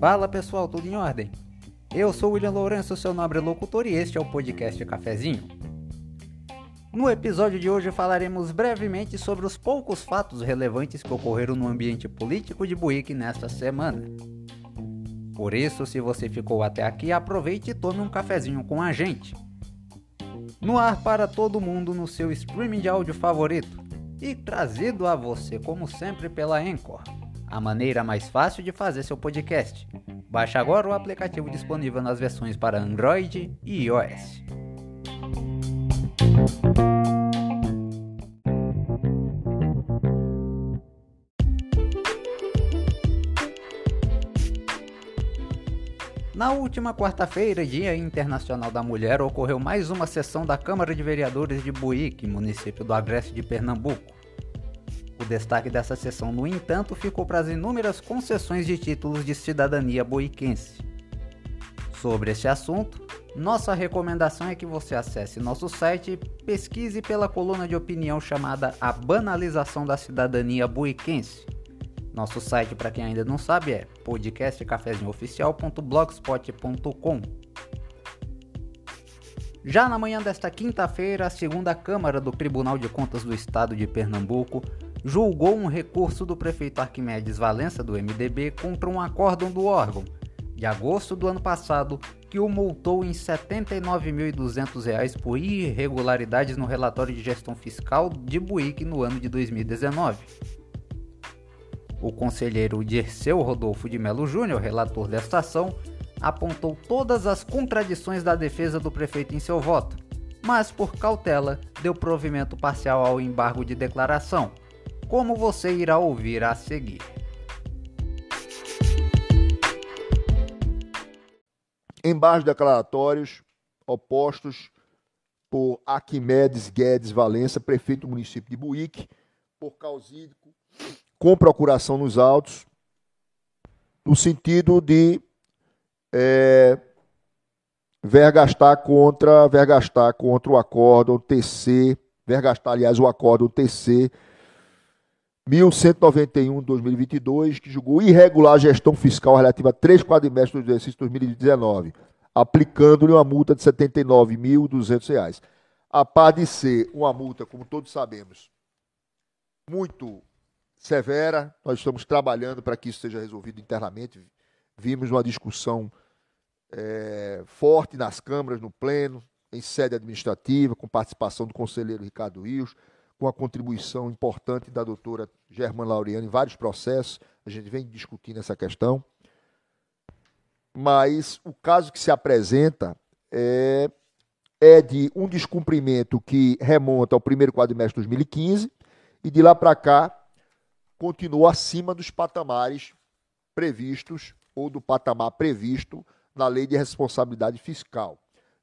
Fala pessoal, tudo em ordem? Eu sou William Lourenço, seu nobre locutor, e este é o podcast Cafezinho. No episódio de hoje falaremos brevemente sobre os poucos fatos relevantes que ocorreram no ambiente político de Buíque nesta semana. Por isso, se você ficou até aqui, aproveite e tome um cafezinho com a gente. No ar para todo mundo no seu streaming de áudio favorito e trazido a você, como sempre, pela Anchor a maneira mais fácil de fazer seu podcast. Baixe agora o aplicativo disponível nas versões para Android e iOS. Na última quarta-feira, Dia Internacional da Mulher, ocorreu mais uma sessão da Câmara de Vereadores de Buíque, município do Agreste de Pernambuco. O destaque dessa sessão, no entanto, ficou para as inúmeras concessões de títulos de cidadania boiquense. Sobre esse assunto, nossa recomendação é que você acesse nosso site e pesquise pela coluna de opinião chamada A Banalização da Cidadania Boiquense. Nosso site, para quem ainda não sabe, é podcastcafezinhooficial.blogspot.com. Já na manhã desta quinta-feira, a segunda Câmara do Tribunal de Contas do Estado de Pernambuco julgou um recurso do prefeito Arquimedes Valença, do MDB, contra um acórdão do órgão, de agosto do ano passado, que o multou em R$ 79.200 por irregularidades no relatório de gestão fiscal de Buíque no ano de 2019. O conselheiro Dirceu Rodolfo de Melo Júnior, relator desta ação, apontou todas as contradições da defesa do prefeito em seu voto, mas por cautela deu provimento parcial ao embargo de declaração, como você irá ouvir a seguir. Embaixo declaratórios opostos por Arquimedes Guedes Valença, prefeito do município de Buíque, por causídico, com procuração nos autos, no sentido de é, vergastar contra, vergastar contra o acórdão TC, vergastar, aliás, o acórdão TC 1191 de 2022, que julgou irregular a gestão fiscal relativa a três quadrimestres do exercício 2019, aplicando-lhe uma multa de R$ 79.200. A par de ser uma multa, como todos sabemos, muito severa, nós estamos trabalhando para que isso seja resolvido internamente. Vimos uma discussão é, forte nas câmaras, no pleno, em sede administrativa, com participação do conselheiro Ricardo Rios, com a contribuição importante da doutora Germana Laureano em vários processos, a gente vem discutindo essa questão. Mas o caso que se apresenta é, é de um descumprimento que remonta ao primeiro quadrimestre de 2015 e de lá para cá continuou acima dos patamares previstos ou do patamar previsto na lei de responsabilidade fiscal.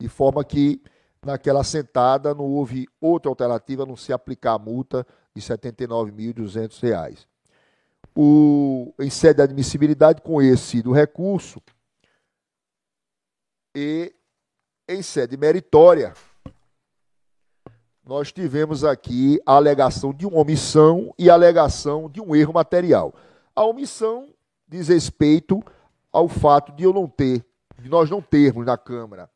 De forma que naquela sentada não houve outra alternativa a não se aplicar a multa de R$ 79.200. O, em sede de admissibilidade, com esse do recurso, e em sede meritória, nós tivemos aqui a alegação de uma omissão e a alegação de um erro material. A omissão diz respeito ao fato de eu não ter, de nós não termos na Câmara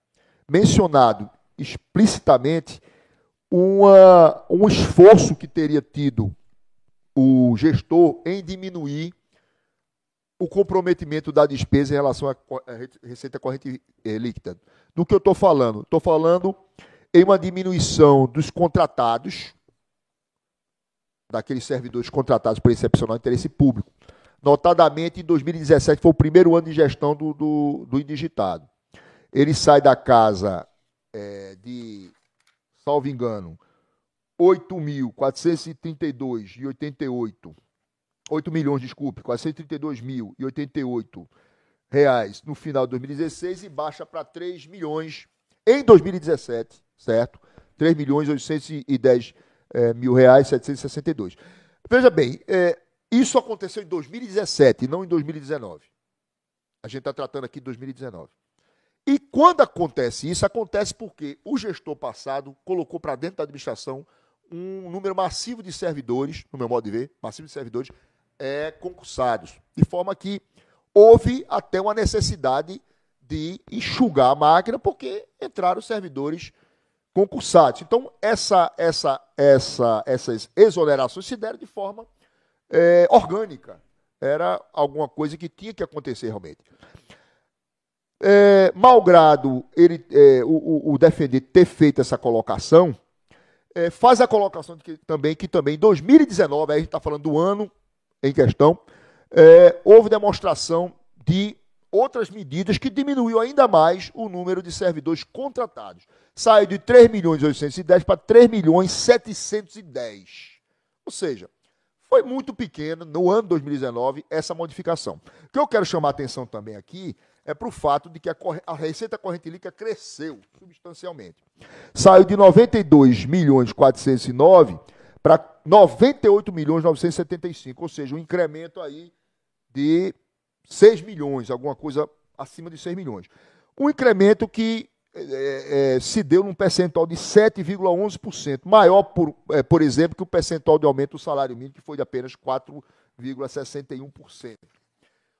mencionado explicitamente uma, um esforço que teria tido o gestor em diminuir o comprometimento da despesa em relação à receita corrente líquida. Do que eu estou falando? Estou falando em uma diminuição dos contratados, daqueles servidores contratados por excepcional interesse público. Notadamente, em 2017 foi o primeiro ano de gestão do, do, do indigitado. Ele sai da casa é, de, salvo engano, 8.432,88, 8 milhões, desculpe, 432.088 reais no final de 2016 e baixa para 3 milhões em 2017, certo? 3 milhões 810 é, mil reais 762. Veja bem, é, isso aconteceu em 2017, não em 2019. A gente está tratando aqui de 2019. E quando acontece isso, acontece porque o gestor passado colocou para dentro da administração um número massivo de servidores, no meu modo de ver, massivo de servidores é, concursados. De forma que houve até uma necessidade de enxugar a máquina, porque entraram servidores concursados. Então, essa, essa, essa, essas exonerações se deram de forma é, orgânica. Era alguma coisa que tinha que acontecer realmente. É, malgrado ele, é, o, o, defender ter feito essa colocação, é, faz a colocação de que, também que também em 2019, aí a gente está falando do ano em questão, é, houve demonstração de outras medidas que diminuiu ainda mais o número de servidores contratados. Saiu de 3 milhões e 810 para 3 milhões e 710. Ou seja, foi muito pequena no ano 2019 essa modificação. O que eu quero chamar a atenção também aqui é para o fato de que a, a, receita corrente líquida cresceu substancialmente. Saiu de 92 milhões 409 para 98 milhões 975, ou seja, um incremento aí de 6 milhões, alguma coisa acima de 6 milhões. Um incremento que é, é, se deu num percentual de 7,11%, maior, por, é, por exemplo, que o percentual de aumento do salário mínimo, que foi de apenas 4,61%.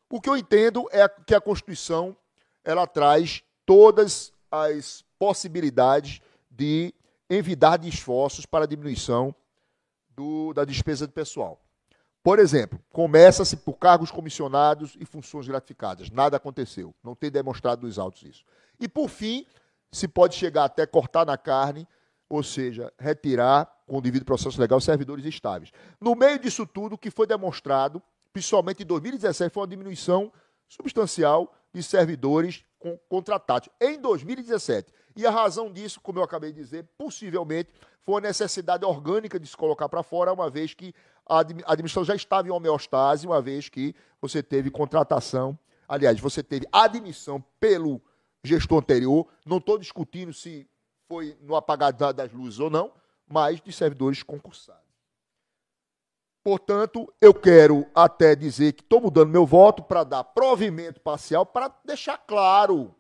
O que eu entendo é que a Constituição ela traz todas as possibilidades de envidar de esforços para a diminuição do, da despesa de pessoal. Por exemplo, começa-se por cargos comissionados e funções gratificadas. Nada aconteceu. Não tem demonstrado nos autos isso. E, por fim, se pode chegar até cortar na carne, ou seja, retirar, com o devido processo legal, servidores estáveis. No meio disso tudo, o que foi demonstrado, principalmente em 2017, foi uma diminuição substancial de servidores contratados em 2017. E a razão disso, como eu acabei de dizer, possivelmente foi a necessidade orgânica de se colocar para fora, uma vez que a administração já estava em homeostase, uma vez que você teve contratação, aliás, você teve admissão pelo gestor anterior. Não estou discutindo se foi no apagar das luzes ou não, mas de servidores concursados. Portanto, eu quero até dizer que estou mudando meu voto para dar provimento parcial para deixar claro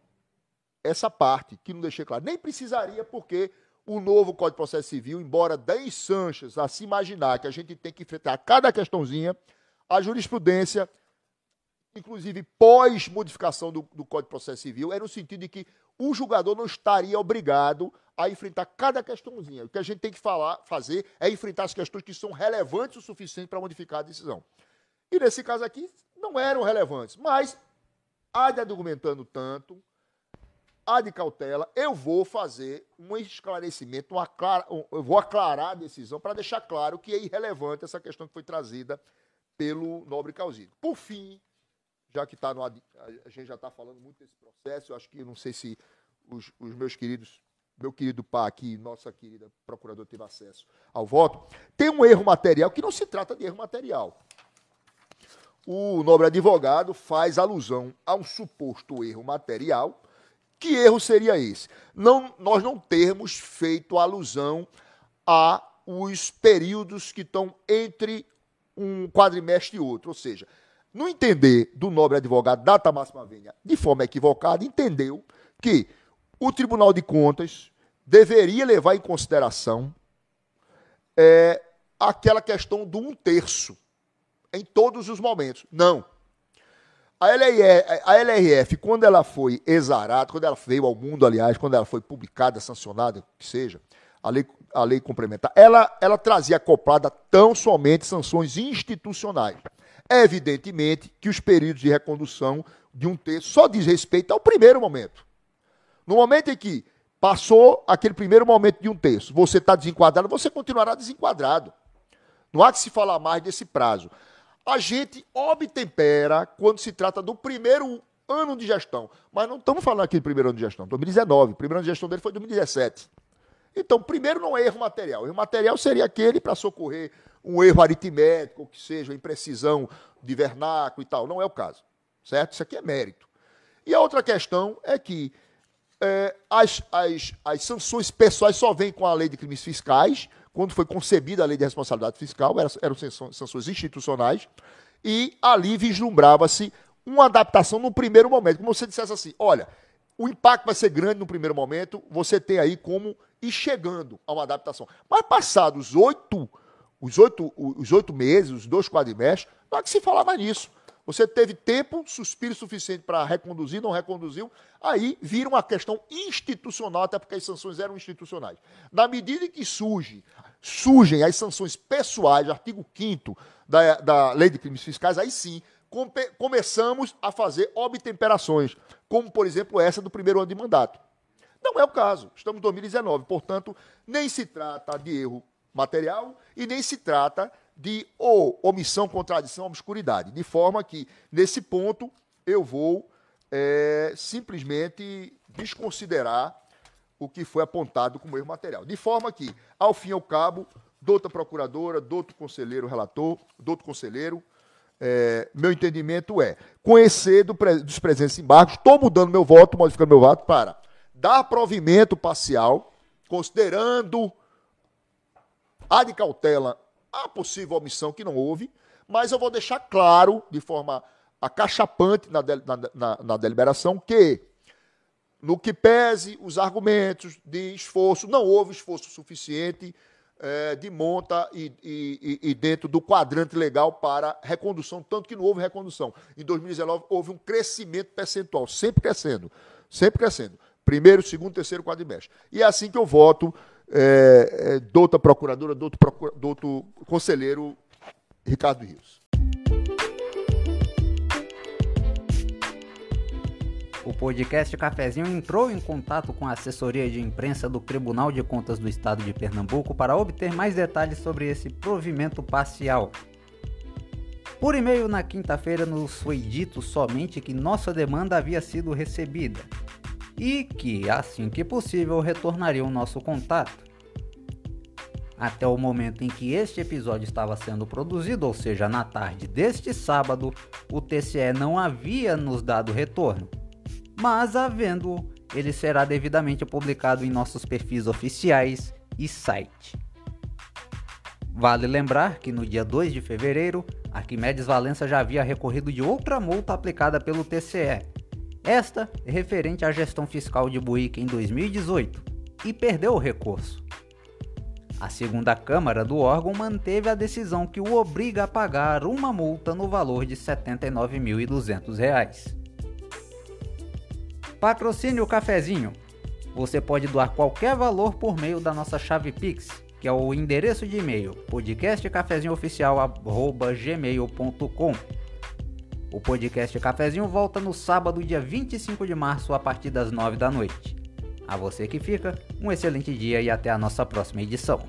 essa parte, que não deixei claro. Nem precisaria, porque o novo Código de Processo Civil, embora dê Sanches a se imaginar que a gente tem que enfrentar cada questãozinha, a jurisprudência inclusive pós-modificação do, do Código de Processo Civil, é no sentido de que o julgador não estaria obrigado a enfrentar cada questãozinha. O que a gente tem que falar, fazer é enfrentar as questões que são relevantes o suficiente para modificar a decisão. E nesse caso aqui, não eram relevantes, mas há de argumentando tanto, há de cautela, eu vou fazer um esclarecimento, um aclara, um, eu vou aclarar a decisão para deixar claro que é irrelevante essa questão que foi trazida pelo nobre Causino. Por fim, já que está no. A gente já está falando muito desse processo, eu acho que não sei se os, os meus queridos, meu querido Pá aqui, nossa querida procuradora teve acesso ao voto. Tem um erro material que não se trata de erro material. O nobre advogado faz alusão a um suposto erro material. Que erro seria esse? Não, nós não termos feito alusão a os períodos que estão entre um quadrimestre e outro, ou seja, no entender do nobre advogado Data Máxima Venha, de forma equivocada, entendeu que o Tribunal de Contas deveria levar em consideração é, aquela questão do um terço em todos os momentos. Não. A LRF, quando ela foi exarada, quando ela veio ao mundo, aliás, quando ela foi publicada, sancionada, que seja, a lei, a lei complementar, ela, ela trazia acoplada tão somente sanções institucionais. Evidentemente que os períodos de recondução de um terço só diz respeito ao primeiro momento. No momento em que passou aquele primeiro momento de um terço, você está desenquadrado, você continuará desenquadrado. Não há que se falar mais desse prazo. A gente obtempera quando se trata do primeiro ano de gestão. Mas não estamos falando aqui do primeiro ano de gestão, 2019. O primeiro ano de gestão dele foi 2017. Então, primeiro não é erro material. Erro material seria aquele para socorrer um erro aritmético, que seja, imprecisão de vernáculo e tal. Não é o caso. Certo? Isso aqui é mérito. E a outra questão é que é, as, as, as sanções pessoais só vêm com a lei de crimes fiscais, quando foi concebida a lei de responsabilidade fiscal, eram, sanções institucionais, e ali vislumbrava-se uma adaptação no primeiro momento. Como você dissesse assim: olha, o impacto vai ser grande no primeiro momento, você tem aí como e chegando a uma adaptação. Mas passados oito, os oito, os oito meses, os dois quadrimestres, não há que se falar mais nisso. Você teve tempo, suspiro suficiente para reconduzir, não reconduziu, aí vira uma questão institucional, até porque as sanções eram institucionais. Na medida em que surge, surgem as sanções pessoais, artigo 5 da, da Lei de Crimes Fiscais, aí sim começamos a fazer obtemperações, como, por exemplo, essa do primeiro ano de mandato. Não é o caso. Estamos em 2019, portanto, nem se trata de erro material e nem se trata de ou omissão, contradição, obscuridade. De forma que, nesse ponto, eu vou é, simplesmente desconsiderar o que foi apontado como erro material. De forma que, ao fim e ao cabo, douta procuradora, douto conselheiro relator, douto conselheiro, é, meu entendimento é conhecer do, dos presentes embargos, estou mudando meu voto, modificando meu voto para dar provimento parcial, considerando a de cautela a possível omissão que não houve, mas eu vou deixar claro, de forma acachapante na, na, na, na deliberação, que no que pese os argumentos de esforço, não houve esforço suficiente é, de monta e, e, e, dentro do quadrante legal para recondução, tanto que não houve recondução. Em 2019 houve um crescimento percentual, sempre crescendo, sempre crescendo. Primeiro, segundo, terceiro quadrimestre. E é assim que eu voto, é, é, procuradora, douto, procura, douto conselheiro Ricardo Rios. O podcast Cafezinho entrou em contato com a assessoria de imprensa do Tribunal de Contas do Estado de Pernambuco para obter mais detalhes sobre esse provimento parcial. Por e-mail na quinta-feira nos foi dito somente que nossa demanda havia sido recebida e que, assim que possível, retornariam nosso contato. Até o momento em que este episódio estava sendo produzido, ou seja, na tarde deste sábado, o TCE não havia nos dado retorno mas havendo, ele será devidamente publicado em nossos perfis oficiais e site. Vale lembrar que no dia 2 de fevereiro, Arquimedes Valença já havia recorrido de outra multa aplicada pelo TCE, esta referente à gestão fiscal de Buíque em 2018, e perdeu o recurso. A segunda Câmara do órgão manteve a decisão que o obriga a pagar uma multa no valor de R$ 79.200. Patrocine o cafezinho. Você pode doar qualquer valor por meio da nossa chave Pix, que é o endereço de e-mail podcastcafezinhooficial@gmail.com. O podcast Cafezinho volta no sábado, dia 25 de março, a partir das 9 da noite. A você que fica, um excelente dia e até a nossa próxima edição.